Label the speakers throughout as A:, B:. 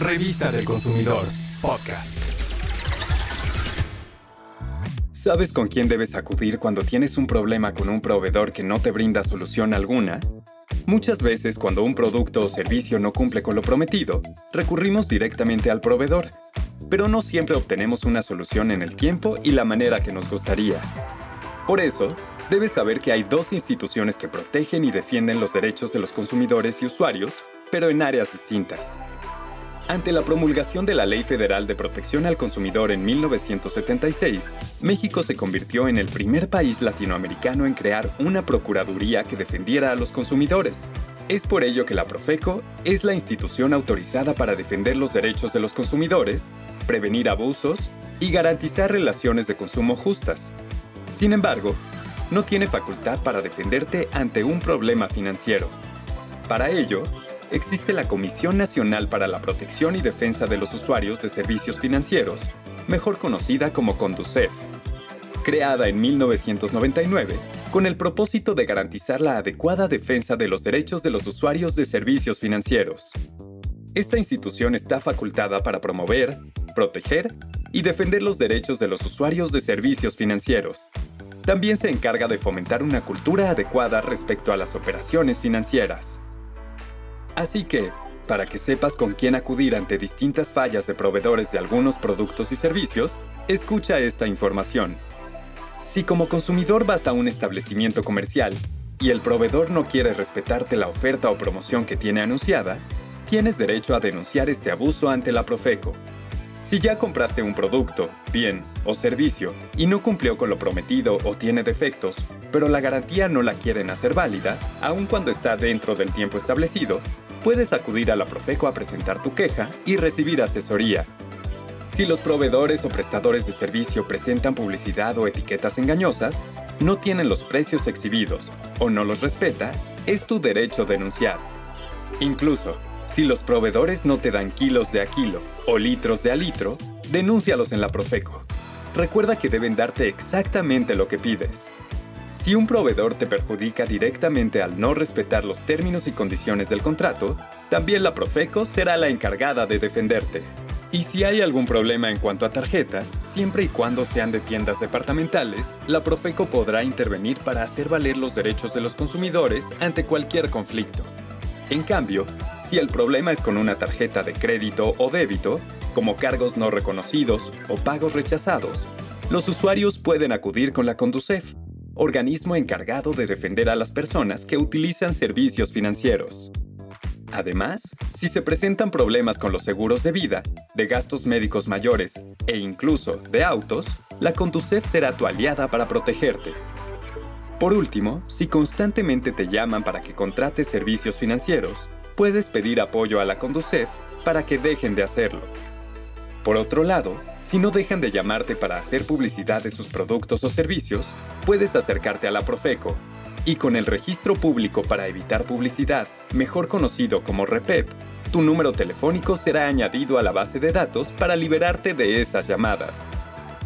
A: Revista del Consumidor, podcast.
B: ¿Sabes con quién debes acudir cuando tienes un problema con un proveedor que no te brinda solución alguna? Muchas veces cuando un producto o servicio no cumple con lo prometido, recurrimos directamente al proveedor, pero no siempre obtenemos una solución en el tiempo y la manera que nos gustaría. Por eso, debes saber que hay dos instituciones que protegen y defienden los derechos de los consumidores y usuarios, pero en áreas distintas. Ante la promulgación de la Ley Federal de Protección al Consumidor en 1976, México se convirtió en el primer país latinoamericano en crear una Procuraduría que defendiera a los consumidores. Es por ello que la Profeco es la institución autorizada para defender los derechos de los consumidores, prevenir abusos y garantizar relaciones de consumo justas. Sin embargo, no tiene facultad para defenderte ante un problema financiero. Para ello, existe la Comisión Nacional para la Protección y Defensa de los Usuarios de Servicios Financieros, mejor conocida como CONDUCEF. Creada en 1999, con el propósito de garantizar la adecuada defensa de los derechos de los usuarios de servicios financieros. Esta institución está facultada para promover, proteger y defender los derechos de los usuarios de servicios financieros. También se encarga de fomentar una cultura adecuada respecto a las operaciones financieras. Así que, para que sepas con quién acudir ante distintas fallas de proveedores de algunos productos y servicios, escucha esta información. Si como consumidor vas a un establecimiento comercial y el proveedor no quiere respetarte la oferta o promoción que tiene anunciada, tienes derecho a denunciar este abuso ante la Profeco. Si ya compraste un producto, bien o servicio y no cumplió con lo prometido o tiene defectos, pero la garantía no la quieren hacer válida, aun cuando está dentro del tiempo establecido, puedes acudir a la Profeco a presentar tu queja y recibir asesoría. Si los proveedores o prestadores de servicio presentan publicidad o etiquetas engañosas, no tienen los precios exhibidos o no los respeta, es tu derecho denunciar. Incluso, si los proveedores no te dan kilos de a kilo o litros de a litro, denúncialos en la Profeco. Recuerda que deben darte exactamente lo que pides. Si un proveedor te perjudica directamente al no respetar los términos y condiciones del contrato, también la Profeco será la encargada de defenderte. Y si hay algún problema en cuanto a tarjetas, siempre y cuando sean de tiendas departamentales, la Profeco podrá intervenir para hacer valer los derechos de los consumidores ante cualquier conflicto. En cambio, si el problema es con una tarjeta de crédito o débito, como cargos no reconocidos o pagos rechazados, los usuarios pueden acudir con la Conducef organismo encargado de defender a las personas que utilizan servicios financieros. Además, si se presentan problemas con los seguros de vida, de gastos médicos mayores e incluso de autos, la Conducef será tu aliada para protegerte. Por último, si constantemente te llaman para que contrates servicios financieros, puedes pedir apoyo a la Conducef para que dejen de hacerlo. Por otro lado, si no dejan de llamarte para hacer publicidad de sus productos o servicios, puedes acercarte a la Profeco. Y con el registro público para evitar publicidad, mejor conocido como REPEP, tu número telefónico será añadido a la base de datos para liberarte de esas llamadas.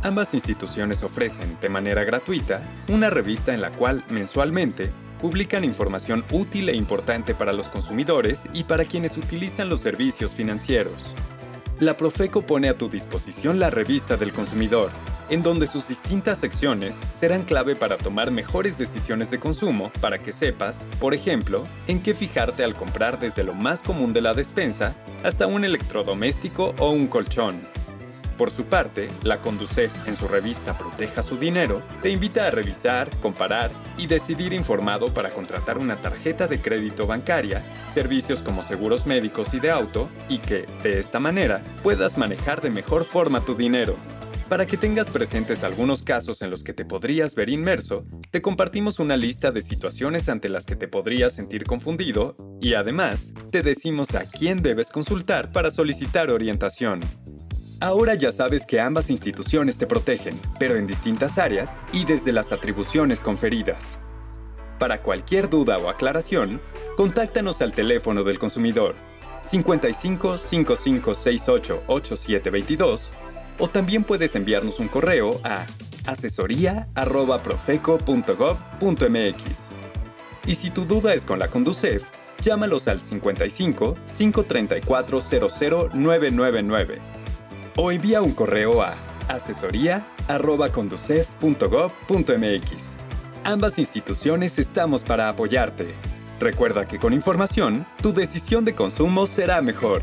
B: Ambas instituciones ofrecen, de manera gratuita, una revista en la cual mensualmente publican información útil e importante para los consumidores y para quienes utilizan los servicios financieros. La Profeco pone a tu disposición la revista del consumidor, en donde sus distintas secciones serán clave para tomar mejores decisiones de consumo para que sepas, por ejemplo, en qué fijarte al comprar desde lo más común de la despensa hasta un electrodoméstico o un colchón. Por su parte, la Conducef, en su revista Proteja su Dinero, te invita a revisar, comparar y decidir informado para contratar una tarjeta de crédito bancaria, servicios como seguros médicos y de auto, y que, de esta manera, puedas manejar de mejor forma tu dinero. Para que tengas presentes algunos casos en los que te podrías ver inmerso, te compartimos una lista de situaciones ante las que te podrías sentir confundido y además te decimos a quién debes consultar para solicitar orientación. Ahora ya sabes que ambas instituciones te protegen, pero en distintas áreas y desde las atribuciones conferidas. Para cualquier duda o aclaración, contáctanos al teléfono del consumidor 55 5568 8722 o también puedes enviarnos un correo a asesoría@profeco.gov.mx. Y si tu duda es con la Conducef, Llámalos al 55 534 00999 o envía un correo a asesoría@conducef.gov.mx. Ambas instituciones estamos para apoyarte. Recuerda que con información, tu decisión de consumo será mejor.